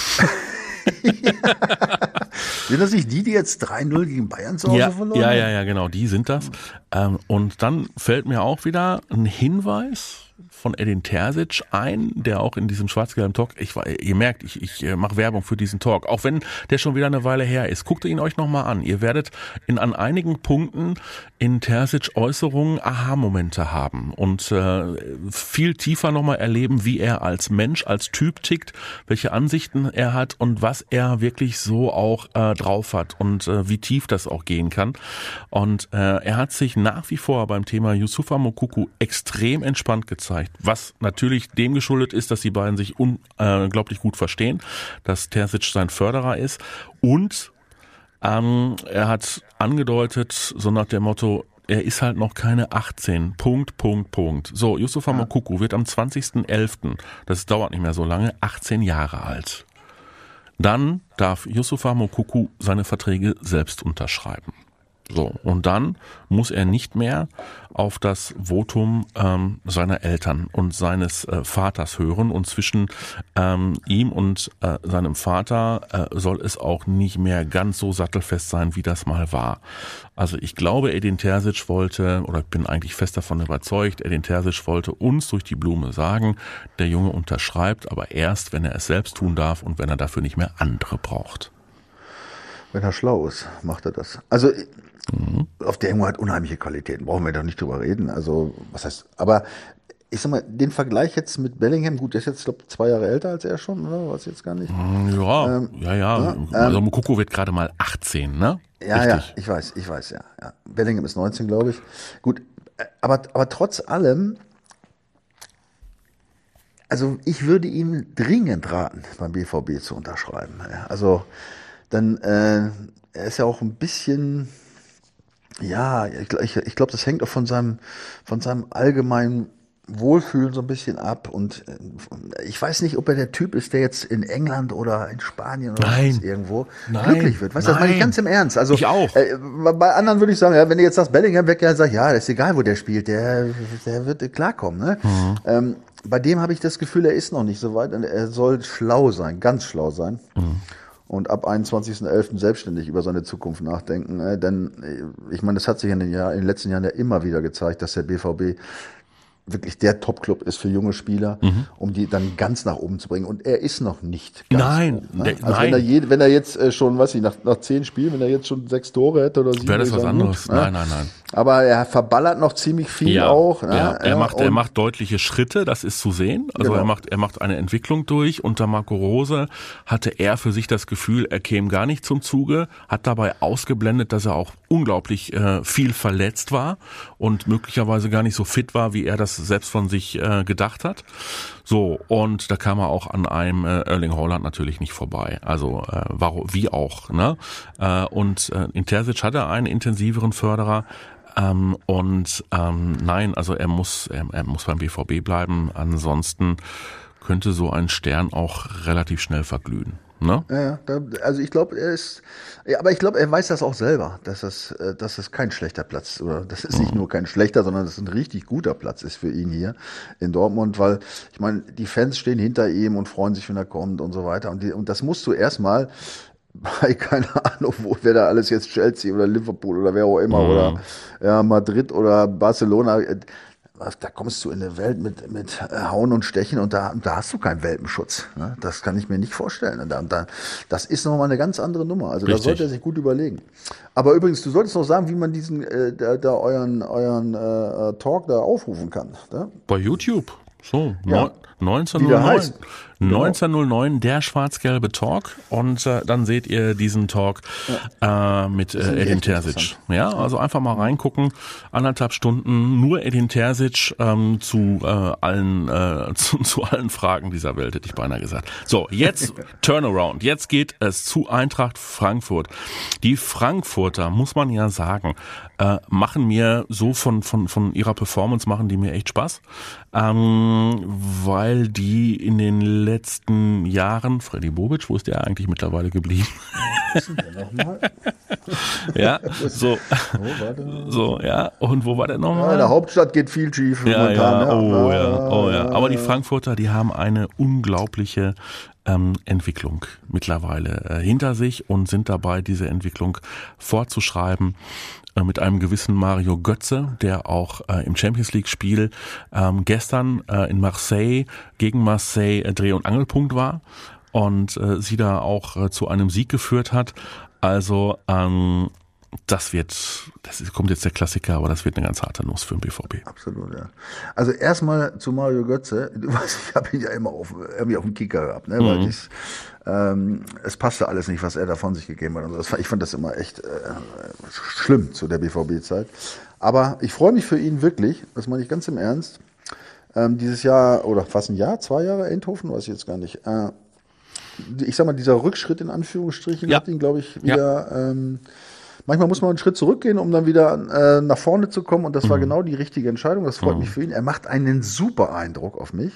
sind das nicht die, die jetzt 3-0 gegen Bayern zu Hause ja, verloren Ja, ja, ja, genau, die sind das. Ähm, und dann fällt mir auch wieder ein Hinweis von Edin Terzic ein, der auch in diesem schwarz-gelben Talk, ich, ihr merkt, ich, ich äh, mache Werbung für diesen Talk, auch wenn der schon wieder eine Weile her ist. Guckt ihn euch nochmal an. Ihr werdet in an einigen Punkten in Terzic Äußerungen Aha-Momente haben und äh, viel tiefer nochmal erleben, wie er als Mensch, als Typ tickt, welche Ansichten er hat und was er wirklich so auch äh, drauf hat und äh, wie tief das auch gehen kann. Und äh, er hat sich nach wie vor beim Thema Yusufa Mokuku extrem entspannt gezeigt was natürlich dem geschuldet ist, dass die beiden sich unglaublich gut verstehen, dass Terzic sein Förderer ist und ähm, er hat angedeutet, so nach dem Motto, er ist halt noch keine 18. Punkt, Punkt, Punkt. So, Yusufa ja. Mokuku wird am 20.11., das dauert nicht mehr so lange, 18 Jahre alt. Dann darf Yusufa Mokuku seine Verträge selbst unterschreiben. So, und dann muss er nicht mehr auf das Votum ähm, seiner Eltern und seines äh, Vaters hören. Und zwischen ähm, ihm und äh, seinem Vater äh, soll es auch nicht mehr ganz so sattelfest sein, wie das mal war. Also ich glaube, Edin Terzic wollte, oder ich bin eigentlich fest davon überzeugt, Edin Terzic wollte uns durch die Blume sagen, der Junge unterschreibt, aber erst, wenn er es selbst tun darf und wenn er dafür nicht mehr andere braucht. Wenn er schlau ist, macht er das. Also Mhm. Auf der Junge hat unheimliche Qualitäten, brauchen wir doch nicht drüber reden. Also, was heißt, aber ich sag mal, den Vergleich jetzt mit Bellingham, gut, der ist jetzt, glaube zwei Jahre älter als er schon, oder? Was jetzt gar nicht? Mhm, ja, ähm, ja, ja. ja also Mukoko wird gerade mal 18, ne? Ja, Richtig. ja, ich weiß, ich weiß, ja, ja. Bellingham ist 19, glaube ich. Gut, äh, aber, aber trotz allem, also ich würde ihm dringend raten, beim BVB zu unterschreiben. Also, dann, äh, er ist ja auch ein bisschen, ja, ich, ich, ich glaube, das hängt auch von seinem, von seinem allgemeinen Wohlfühlen so ein bisschen ab. Und äh, ich weiß nicht, ob er der Typ ist, der jetzt in England oder in Spanien oder Nein. irgendwo Nein. glücklich wird. Weißt du, das meine ich ganz im Ernst. Also, ich auch. Äh, bei anderen würde ich sagen, ja, wenn du jetzt sagst, Bellingham weg, ja, sag ja, das ist egal, wo der spielt, der, der wird klarkommen. Ne? Mhm. Ähm, bei dem habe ich das Gefühl, er ist noch nicht so weit und er soll schlau sein, ganz schlau sein. Mhm und ab 21.11. selbstständig über seine Zukunft nachdenken. Äh, denn äh, ich meine, es hat sich in den, Jahr, in den letzten Jahren ja immer wieder gezeigt, dass der BVB wirklich der Top-Club ist für junge Spieler, mhm. um die dann ganz nach oben zu bringen. Und er ist noch nicht ganz Nein, oben, ne? also nein. Wenn, er je, wenn er jetzt äh, schon, weiß ich, nach, nach zehn Spielen, wenn er jetzt schon sechs Tore hätte oder sieben, wäre das was anderes. Gut, nein, nein, nein. Aber er verballert noch ziemlich viel ja, auch. Ne? Ja, er macht, er macht deutliche Schritte, das ist zu sehen. Also genau. er macht, er macht eine Entwicklung durch. Unter Marco Rose hatte er für sich das Gefühl, er käme gar nicht zum Zuge, hat dabei ausgeblendet, dass er auch unglaublich äh, viel verletzt war und möglicherweise gar nicht so fit war, wie er das selbst von sich äh, gedacht hat. So, und da kam er auch an einem äh, Erling Haaland natürlich nicht vorbei. Also äh, warum, wie auch. Ne? Äh, und äh, in Terzic hat er einen intensiveren Förderer. Ähm, und ähm, nein, also er muss, er, er muss beim BVB bleiben. Ansonsten könnte so ein Stern auch relativ schnell verglühen. Ne? Ja, da, also ich glaube, er ist, ja, aber ich glaube, er weiß das auch selber, dass das, äh, dass das kein schlechter Platz oder das ist nicht nur kein schlechter, sondern das ist ein richtig guter Platz ist für ihn hier in Dortmund, weil ich meine, die Fans stehen hinter ihm und freuen sich, wenn er kommt und so weiter und, die, und das musst du erstmal bei keine Ahnung, wo wer da alles jetzt Chelsea oder Liverpool oder wer auch immer mhm. oder ja, Madrid oder Barcelona da kommst du in eine Welt mit, mit äh, Hauen und Stechen und da, da hast du keinen Welpenschutz. Ne? Das kann ich mir nicht vorstellen. Und da, da, das ist nochmal eine ganz andere Nummer. Also Richtig. da sollte er sich gut überlegen. Aber übrigens, du solltest noch sagen, wie man diesen, äh, da, da euren, euren äh, Talk da aufrufen kann. Ne? Bei YouTube. So, ja. 1909. 1909, genau. der schwarz-gelbe Talk. Und äh, dann seht ihr diesen Talk ja. äh, mit äh, Edin Terzic. Ja, also einfach mal reingucken. Anderthalb Stunden nur Edin Terzic ähm, zu äh, allen äh, zu, zu allen Fragen dieser Welt, hätte ich beinahe gesagt. So, jetzt Turnaround. Jetzt geht es zu Eintracht Frankfurt. Die Frankfurter, muss man ja sagen, äh, machen mir so von, von, von ihrer Performance machen die mir echt Spaß. Ähm, weil die in den letzten Jahren, Freddy Bobic, wo ist der eigentlich mittlerweile geblieben? ja, so, so, ja, und wo war der nochmal? Ja, in der Hauptstadt geht viel schief. Ja, ja, ne? oh ja, oh ja. Aber die Frankfurter, die haben eine unglaubliche ähm, Entwicklung mittlerweile äh, hinter sich und sind dabei, diese Entwicklung fortzuschreiben äh, mit einem gewissen Mario Götze, der auch äh, im Champions League Spiel ähm, gestern äh, in Marseille gegen Marseille äh, Dreh- und Angelpunkt war und äh, sie da auch äh, zu einem Sieg geführt hat. Also ähm, das wird, das kommt jetzt der Klassiker, aber das wird eine ganz harte Nuss für den BVB. Absolut, ja. Also erstmal zu Mario Götze. Du weißt, ich habe ihn ja immer auf, irgendwie auf dem Kicker gehabt, ne? Mhm. weil ich, ähm, es passte alles nicht, was er da von sich gegeben hat. Und so. Ich fand das immer echt äh, schlimm zu der BVB-Zeit. Aber ich freue mich für ihn wirklich, das meine ich ganz im Ernst. Ähm, dieses Jahr, oder fast ein Jahr, zwei Jahre Endhofen, weiß ich jetzt gar nicht. Äh, ich sag mal, dieser Rückschritt in Anführungsstrichen ja. hat ihn, glaube ich, wieder. Ja. Ähm, manchmal muss man einen Schritt zurückgehen, um dann wieder äh, nach vorne zu kommen. Und das mhm. war genau die richtige Entscheidung. Das freut mhm. mich für ihn. Er macht einen super Eindruck auf mich.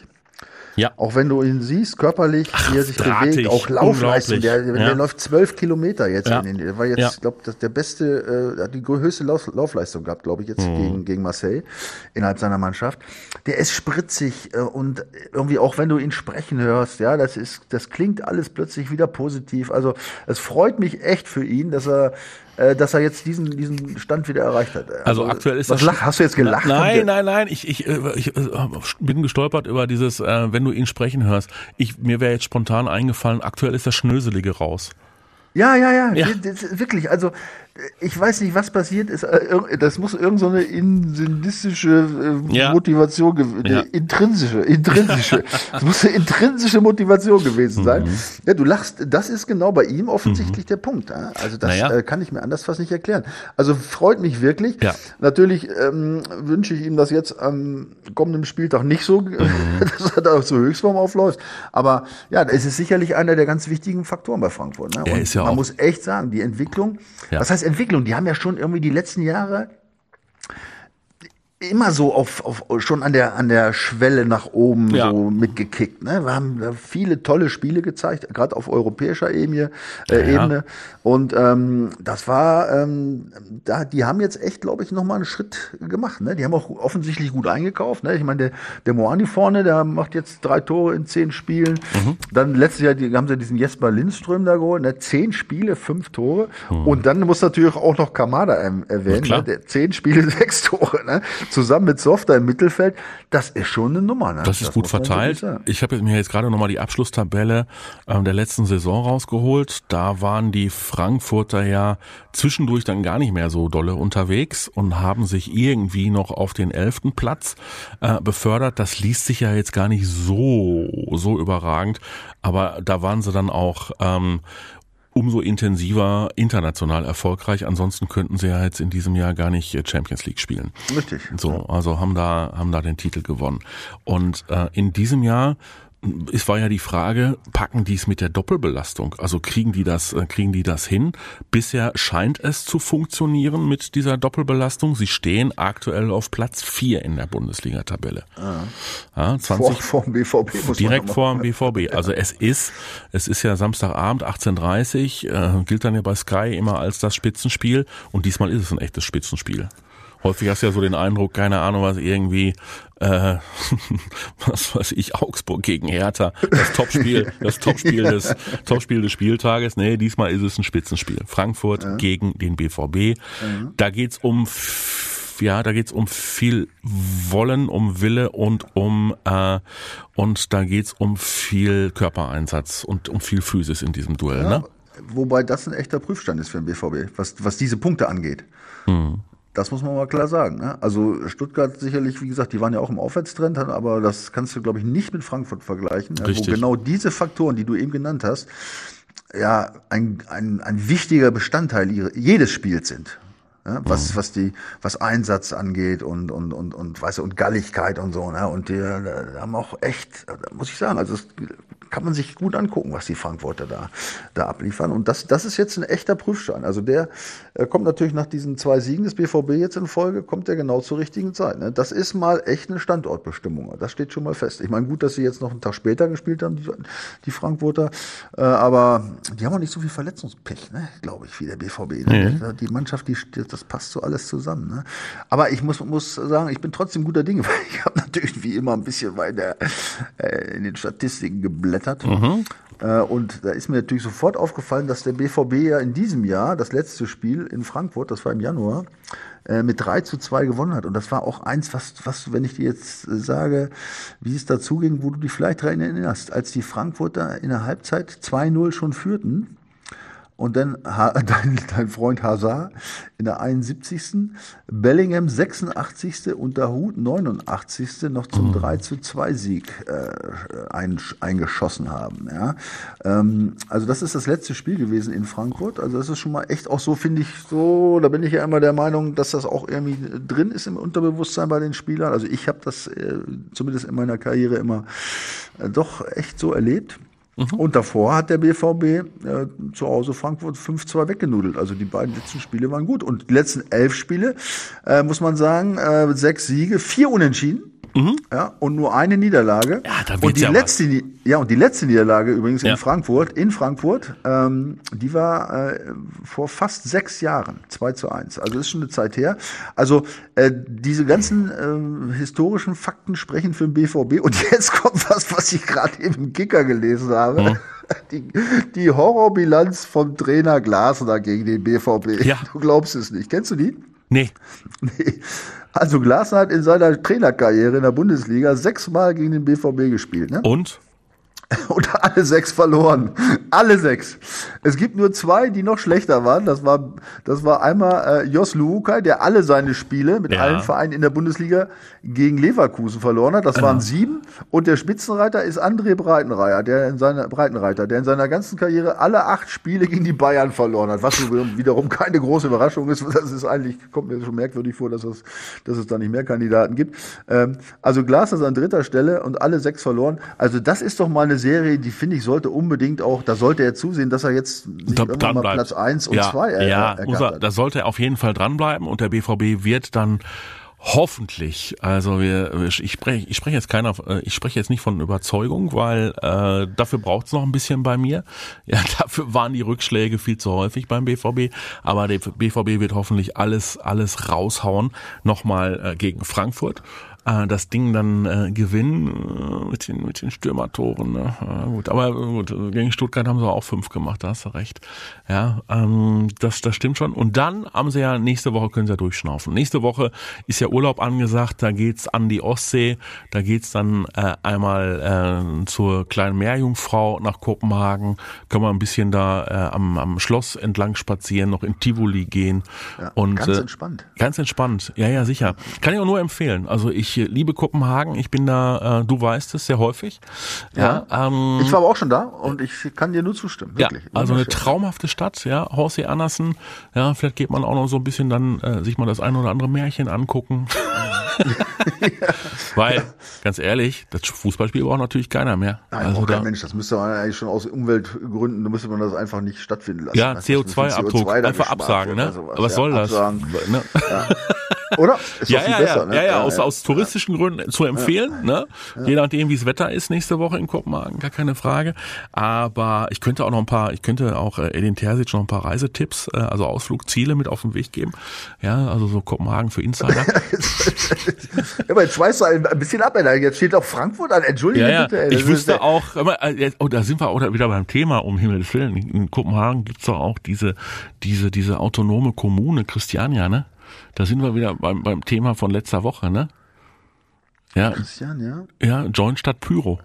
Ja. Auch wenn du ihn siehst, körperlich, Ach, wie er sich drahtig, bewegt, auch Laufleistung. Der, ja. der läuft zwölf Kilometer jetzt. Ja. In den, war jetzt, ja. ich glaube, der beste, äh, die höchste Lauf, Laufleistung gehabt, glaube ich, jetzt mhm. gegen, gegen Marseille innerhalb seiner Mannschaft. Der ist spritzig äh, und irgendwie auch wenn du ihn sprechen hörst, ja, das ist, das klingt alles plötzlich wieder positiv. Also es freut mich echt für ihn, dass er äh, dass er jetzt diesen, diesen Stand wieder erreicht hat. Also, also aktuell ist was das. Lach, hast du jetzt gelacht? Nein, nein, nein. Ich, ich, äh, ich, bin gestolpert über dieses, äh, wenn du ihn sprechen hörst. Ich, mir wäre jetzt spontan eingefallen, aktuell ist das Schnöselige raus. Ja, ja, ja, ja. wirklich. Also ich weiß nicht, was passiert ist. Äh, das muss irgendeine so insinistische äh, ja. Motivation gewesen ja. intrinsische, intrinsische. das muss eine intrinsische Motivation gewesen sein. Mhm. Ja, du lachst, das ist genau bei ihm offensichtlich mhm. der Punkt. Also das naja. Äh, kann ich mir anders fast nicht erklären. Also freut mich wirklich. Ja. Natürlich ähm, wünsche ich ihm das jetzt am kommenden Spieltag nicht so, mhm. dass er da zur Höchstform aufläuft. Aber ja, es ist sicherlich einer der ganz wichtigen Faktoren bei Frankfurt. Ne? Und ja man muss echt sagen, die Entwicklung, ja. was heißt Entwicklung? Die haben ja schon irgendwie die letzten Jahre immer so auf, auf schon an der an der Schwelle nach oben ja. so mitgekickt. Ne? Wir haben viele tolle Spiele gezeigt, gerade auf europäischer Ebene. Äh, ja, Ebene. Und ähm, das war, ähm, da, die haben jetzt echt, glaube ich, nochmal einen Schritt gemacht. Ne? Die haben auch offensichtlich gut eingekauft. Ne? Ich meine, der, der Moani vorne, der macht jetzt drei Tore in zehn Spielen. Mhm. Dann letztes Jahr die, haben sie diesen Jesper Lindström da geholt. Ne? Zehn Spiele, fünf Tore. Mhm. Und dann muss natürlich auch noch Kamada erwähnen. Ne? Der, zehn Spiele, sechs Tore. Ne? Zusammen mit Softer im Mittelfeld, das ist schon eine Nummer. Ne? Das ist das gut verteilt. Ich habe mir jetzt gerade nochmal die Abschlusstabelle ähm, der letzten Saison rausgeholt. Da waren die Frankfurter ja zwischendurch dann gar nicht mehr so dolle unterwegs und haben sich irgendwie noch auf den elften Platz äh, befördert. Das liest sich ja jetzt gar nicht so, so überragend. Aber da waren sie dann auch ähm, umso intensiver international erfolgreich. Ansonsten könnten sie ja jetzt in diesem Jahr gar nicht äh, Champions League spielen. Richtig. So, also haben da haben da den Titel gewonnen. Und äh, in diesem Jahr es war ja die Frage, packen die es mit der Doppelbelastung? Also kriegen die das, äh, kriegen die das hin? Bisher scheint es zu funktionieren mit dieser Doppelbelastung. Sie stehen aktuell auf Platz vier in der Bundesliga-Tabelle. Ah. Ja, 20, vor, vor dem BVB. Muss direkt vor dem BVB. Also es ist, es ist ja Samstagabend 18.30 äh, gilt dann ja bei Sky immer als das Spitzenspiel und diesmal ist es ein echtes Spitzenspiel. Häufig hast du ja so den Eindruck, keine Ahnung, was irgendwie, äh, was weiß ich, Augsburg gegen Hertha, das Topspiel, das Topspiel des, Topspiel des Spieltages. Nee, diesmal ist es ein Spitzenspiel. Frankfurt ja. gegen den BVB. Mhm. Da geht's um ja, da geht's um viel Wollen, um Wille und um äh, und da geht's um viel Körpereinsatz und um viel Physis in diesem Duell. Ja, ne? Wobei das ein echter Prüfstand ist für den BVB, was, was diese Punkte angeht. Mhm. Das muss man mal klar sagen. Ne? Also Stuttgart sicherlich, wie gesagt, die waren ja auch im Aufwärtstrend, aber das kannst du, glaube ich, nicht mit Frankfurt vergleichen, ja, wo genau diese Faktoren, die du eben genannt hast, ja ein, ein, ein wichtiger Bestandteil jedes Spiels sind. Ja, was, mhm. was die, was Einsatz angeht und, und, und, und, weißt du, und Galligkeit und so, ne? Und die, die haben auch echt, muss ich sagen, also es kann man sich gut angucken, was die Frankfurter da, da abliefern. Und das, das ist jetzt ein echter Prüfstein. Also der äh, kommt natürlich nach diesen zwei Siegen des BVB jetzt in Folge, kommt der genau zur richtigen Zeit. Ne? Das ist mal echt eine Standortbestimmung. Das steht schon mal fest. Ich meine, gut, dass sie jetzt noch einen Tag später gespielt haben, die, die Frankfurter, äh, aber die haben auch nicht so viel Verletzungspech, ne? glaube ich, wie der BVB. Ne? Mhm. Die Mannschaft, die, das passt so alles zusammen. Ne? Aber ich muss, muss sagen, ich bin trotzdem guter Dinge, weil ich habe natürlich wie immer ein bisschen weiter äh, in den Statistiken geblättert geblättert. Mhm. Äh, und da ist mir natürlich sofort aufgefallen, dass der BVB ja in diesem Jahr, das letzte Spiel in Frankfurt, das war im Januar, äh, mit 3 zu 2 gewonnen hat. Und das war auch eins, was, was wenn ich dir jetzt sage, wie es dazu ging, wo du dich vielleicht daran erinnerst, als die Frankfurter in der Halbzeit 2-0 schon führten und dann dein, dein Freund Hazard in der 71. Bellingham 86. und Dahut 89. noch zum mhm. 3 zu 2 Sieg äh, ein, eingeschossen haben. Ja? Ähm, also das ist das letzte Spiel gewesen in Frankfurt. Also das ist schon mal echt auch so, finde ich, so, da bin ich ja immer der Meinung, dass das auch irgendwie drin ist im Unterbewusstsein bei den Spielern. Also ich habe das äh, zumindest in meiner Karriere immer äh, doch echt so erlebt. Mhm. Und davor hat der BVB äh, zu Hause Frankfurt 5-2 weggenudelt. Also die beiden letzten Spiele waren gut. Und die letzten elf Spiele, äh, muss man sagen, äh, sechs Siege, vier Unentschieden. Mhm. Ja, und nur eine Niederlage. Ja, da und die ja letzte, was. ja, und die letzte Niederlage übrigens ja. in Frankfurt, in Frankfurt, ähm, die war äh, vor fast sechs Jahren, 2 zu 1. Also ist schon eine Zeit her. Also äh, diese ganzen äh, historischen Fakten sprechen für den BVB. Und jetzt kommt was, was ich gerade eben im Kicker gelesen habe. Mhm. Die, die Horrorbilanz vom Trainer Glasner gegen den BVB. Ja. Du glaubst es nicht. Kennst du die? Nee. nee. Also Glasner hat in seiner Trainerkarriere in der Bundesliga sechsmal gegen den BVB gespielt. Ne? Und? und alle sechs verloren. Alle sechs. Es gibt nur zwei, die noch schlechter waren. Das war, das war einmal äh, Jos Luukai, der alle seine Spiele mit ja. allen Vereinen in der Bundesliga gegen Leverkusen verloren hat. Das ja. waren sieben. Und der Spitzenreiter ist André Breitenreiter, der in seiner Breitenreiter, der in seiner ganzen Karriere alle acht Spiele gegen die Bayern verloren hat. Was wiederum keine große Überraschung ist. Das ist eigentlich, kommt mir schon merkwürdig vor, dass es, dass es da nicht mehr Kandidaten gibt. Ähm, also Glas ist an dritter Stelle und alle sechs verloren. Also das ist doch mal eine Serie, die finde ich sollte unbedingt auch, da sollte er zusehen, dass er jetzt sich da, irgendwann mal Platz eins und ja, zwei er, Ja, er, da sollte er auf jeden Fall dranbleiben und der BVB wird dann Hoffentlich. Also wir, ich spreche, ich spreche jetzt keiner, äh, ich spreche jetzt nicht von Überzeugung, weil äh, dafür braucht es noch ein bisschen bei mir. Ja, dafür waren die Rückschläge viel zu häufig beim BVB. Aber der BVB wird hoffentlich alles, alles raushauen nochmal äh, gegen Frankfurt äh, das Ding dann äh, gewinnen äh, mit den mit den Stürmertoren. Ne? Ja, gut, aber gut, gegen Stuttgart haben sie auch fünf gemacht, da hast du recht. Ja, ähm, das das stimmt schon. Und dann haben sie ja nächste Woche können sie ja durchschnaufen. Nächste Woche ist ja Urlaub angesagt, da geht's an die Ostsee, da geht's dann äh, einmal äh, zur kleinen Meerjungfrau nach Kopenhagen, können wir ein bisschen da äh, am, am Schloss entlang spazieren, noch in Tivoli gehen ja, und ganz äh, entspannt. Ganz entspannt. Ja, ja, sicher. Kann ich auch nur empfehlen. Also ich ich liebe Kopenhagen. Ich bin da, äh, du weißt es, sehr häufig. Ja. ja ähm, ich war aber auch schon da und ich kann dir nur zustimmen. Wirklich. Ja, also eine traumhafte Stadt, ja. H.C. Andersen. Ja, vielleicht geht man auch noch so ein bisschen dann äh, sich mal das ein oder andere Märchen angucken. ja. Weil, ganz ehrlich, das Fußballspiel braucht natürlich keiner mehr. Nein, also kein da, Mensch, das müsste man eigentlich schon aus Umweltgründen, da müsste man das einfach nicht stattfinden lassen. Ja, CO2-Abdruck, CO2 einfach absagen, ne? Aber was soll das? Ne? Ja. Oder? Ist ja, ja, besser, ja, ne? ja, ja, aus, aus touristischen Gründen zu empfehlen, ne? Je nachdem, wie das Wetter ist nächste Woche in Kopenhagen, gar keine Frage. Aber ich könnte auch noch ein paar, ich könnte auch äh, Edin Terzic noch ein paar Reisetipps, äh, also Ausflugziele mit auf den Weg geben. Ja, also so Kopenhagen für Insider. ja, aber jetzt schweißt du ein bisschen ab, Jetzt steht auch Frankfurt an, entschuldige ja, ja. bitte. Ey, ich wüsste auch, äh, oh, da sind wir auch wieder beim Thema, um Himmels Willen. In Kopenhagen gibt's doch auch diese, diese, diese autonome Kommune Christiania, ne? Da sind wir wieder beim, beim Thema von letzter Woche, ne? Ja. Christian, ja? Ja, Joint statt Pyro.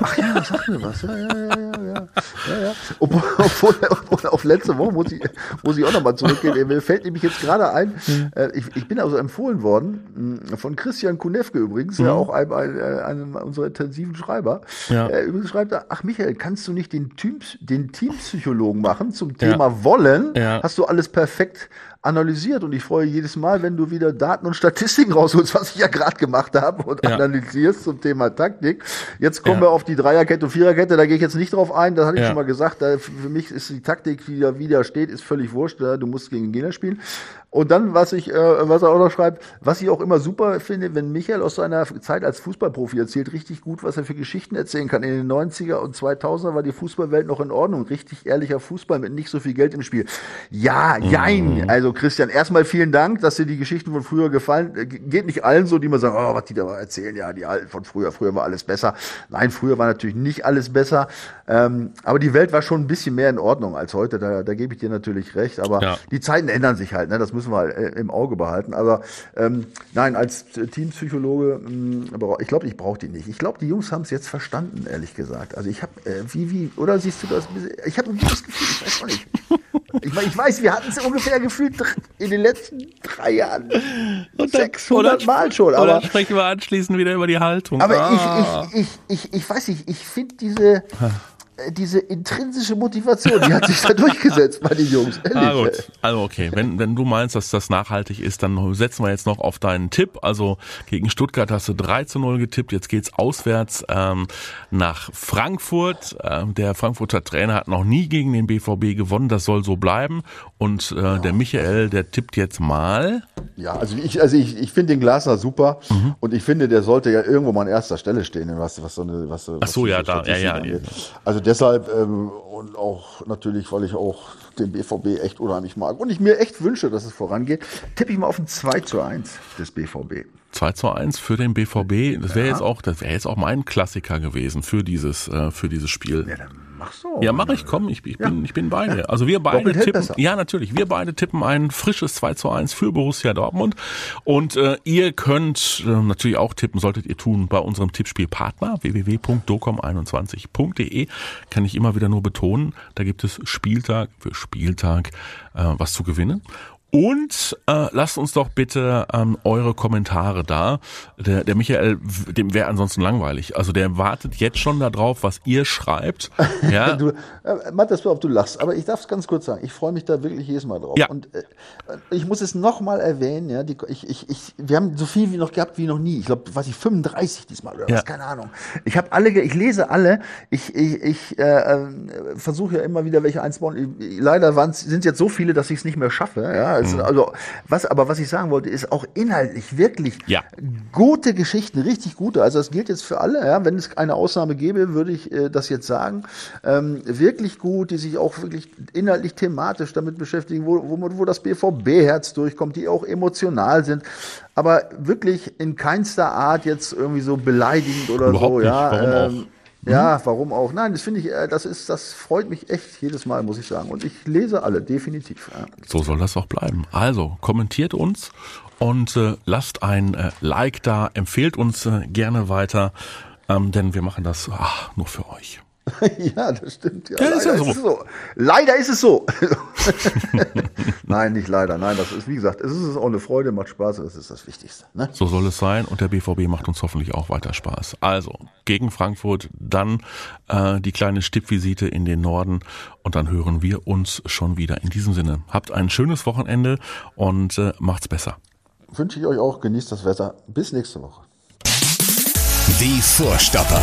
Ach ja, sag mir was. Ja, ja, ja, ja, ja. ja, ja. Obwohl, obwohl, obwohl auf letzte Woche muss ich, muss ich auch nochmal zurückgehen. Mir fällt nämlich jetzt gerade ein, mhm. ich, ich bin also empfohlen worden, hm, von Christian Kunewke übrigens, mhm. ja auch einem, einem, einem unserer intensiven Schreiber. Ja. Übrigens schreibt er, ach Michael, kannst du nicht den, Team, den Teampsychologen machen zum Thema ja. Wollen? Ja. Hast du alles perfekt analysiert und ich freue jedes Mal, wenn du wieder Daten und Statistiken rausholst, was ich ja gerade gemacht habe und analysierst zum Thema Taktik. Jetzt kommen ja. wir auf die Dreierkette und Viererkette, da gehe ich jetzt nicht drauf ein, das hatte ich ja. schon mal gesagt, da, für mich ist die Taktik, die da wieder steht, ist völlig wurscht, du musst gegen den Gegner spielen. Und dann, was ich, äh, was er auch noch schreibt, was ich auch immer super finde, wenn Michael aus seiner Zeit als Fußballprofi erzählt, richtig gut, was er für Geschichten erzählen kann. In den 90er und 2000er war die Fußballwelt noch in Ordnung. Richtig ehrlicher Fußball mit nicht so viel Geld im Spiel. Ja, jein. Mhm. Also Christian, erstmal vielen Dank, dass dir die Geschichten von früher gefallen. Äh, geht nicht allen so, die immer sagen, oh, was die da erzählen, ja, die alten von früher, früher war alles besser. Nein, früher war natürlich nicht alles besser. Ähm, aber die Welt war schon ein bisschen mehr in Ordnung als heute. Da, da gebe ich dir natürlich recht. Aber ja. die Zeiten ändern sich halt. Ne? Das müssen wir äh, im Auge behalten. Aber ähm, nein, als Teampsychologe, mm, ich glaube, ich brauche die nicht. Ich glaube, die Jungs haben es jetzt verstanden, ehrlich gesagt. Also ich habe, äh, wie, wie, oder siehst du das? Ich habe ein gutes Gefühl, ich weiß auch nicht. Ich, ich weiß, wir hatten es ungefähr gefühlt in den letzten drei Jahren und 600 Mal schon. Aber dann sprechen wir anschließend wieder über die Haltung. Aber ah. ich, ich, ich, ich, ich weiß nicht, ich finde diese, diese intrinsische Motivation, die hat sich da durchgesetzt bei den Jungs. Ah, gut. Also okay, wenn, wenn du meinst, dass das nachhaltig ist, dann setzen wir jetzt noch auf deinen Tipp. Also gegen Stuttgart hast du 3 zu 0 getippt, jetzt geht's auswärts ähm, nach Frankfurt. Ähm, der Frankfurter Trainer hat noch nie gegen den BVB gewonnen, das soll so bleiben. Und äh, ja. der Michael, der tippt jetzt mal. Ja, also ich, also ich, ich finde den Glasner super mhm. und ich finde, der sollte ja irgendwo mal an erster Stelle stehen, was, was so eine, was, Ach so, ja, da, ja, ja. Also deshalb ähm, und auch natürlich, weil ich auch den BVB echt unheimlich mag und ich mir echt wünsche, dass es vorangeht, tippe ich mal auf ein 2 zu 1 des BVB. 2 zu 1 für den BVB, das wäre ja. jetzt auch, das wäre jetzt auch mein Klassiker gewesen für dieses, äh, für dieses Spiel. Ja, dann machst du. Ja, mach ich, komm, ich, ich bin, ich bin beide. Ja. Also wir beide tippen, ja natürlich, wir beide tippen ein frisches 2 zu 1 für Borussia Dortmund. Und äh, ihr könnt äh, natürlich auch tippen, solltet ihr tun, bei unserem Tippspielpartner www.docom21.de. Kann ich immer wieder nur betonen, da gibt es Spieltag für Spieltag äh, was zu gewinnen. Und äh, lasst uns doch bitte ähm, eure Kommentare da. Der, der Michael, dem wäre ansonsten langweilig. Also der wartet jetzt schon darauf, was ihr schreibt. Ja. du, äh, Matthias, ob du lachst, aber ich darf es ganz kurz sagen. Ich freue mich da wirklich jedes Mal drauf. Ja. Und äh, ich muss es nochmal erwähnen. Ja, die, ich, ich, ich, wir haben so viel wie noch gehabt wie noch nie. Ich glaube, was ich 35 diesmal oder ja. was, keine Ahnung. Ich habe alle, ich lese alle. Ich, ich, ich äh, äh, versuche ja immer wieder welche einzubauen. Leider sind es jetzt so viele, dass ich es nicht mehr schaffe. Ja also, mhm. also was, aber was ich sagen wollte, ist auch inhaltlich wirklich ja. gute Geschichten, richtig gute. Also das gilt jetzt für alle. Ja, wenn es eine Ausnahme gäbe, würde ich äh, das jetzt sagen. Ähm, wirklich gut, die sich auch wirklich inhaltlich thematisch damit beschäftigen, wo, wo, wo das BVB-Herz durchkommt, die auch emotional sind aber wirklich in keinster Art jetzt irgendwie so beleidigend oder Überhaupt so, nicht. ja. Warum ähm, ja, mhm. warum auch? Nein, das finde ich, äh, das ist, das freut mich echt jedes Mal, muss ich sagen. Und ich lese alle, definitiv. Ja. So soll das auch bleiben. Also, kommentiert uns und äh, lasst ein äh, Like da, empfehlt uns äh, gerne weiter, ähm, denn wir machen das ach, nur für euch. ja, das stimmt. Ja, Ja, ist ja leider so. es so. Leider ist es so. nein, nicht leider. Nein, das ist, wie gesagt, es ist auch eine Freude, macht Spaß, das ist das Wichtigste. Ne? So soll es sein und der BVB macht uns hoffentlich auch weiter Spaß. Also gegen Frankfurt, dann äh, die kleine Stippvisite in den Norden und dann hören wir uns schon wieder. In diesem Sinne, habt ein schönes Wochenende und äh, macht's besser. Wünsche ich euch auch, genießt das Wetter. Bis nächste Woche. Die Vorstopper.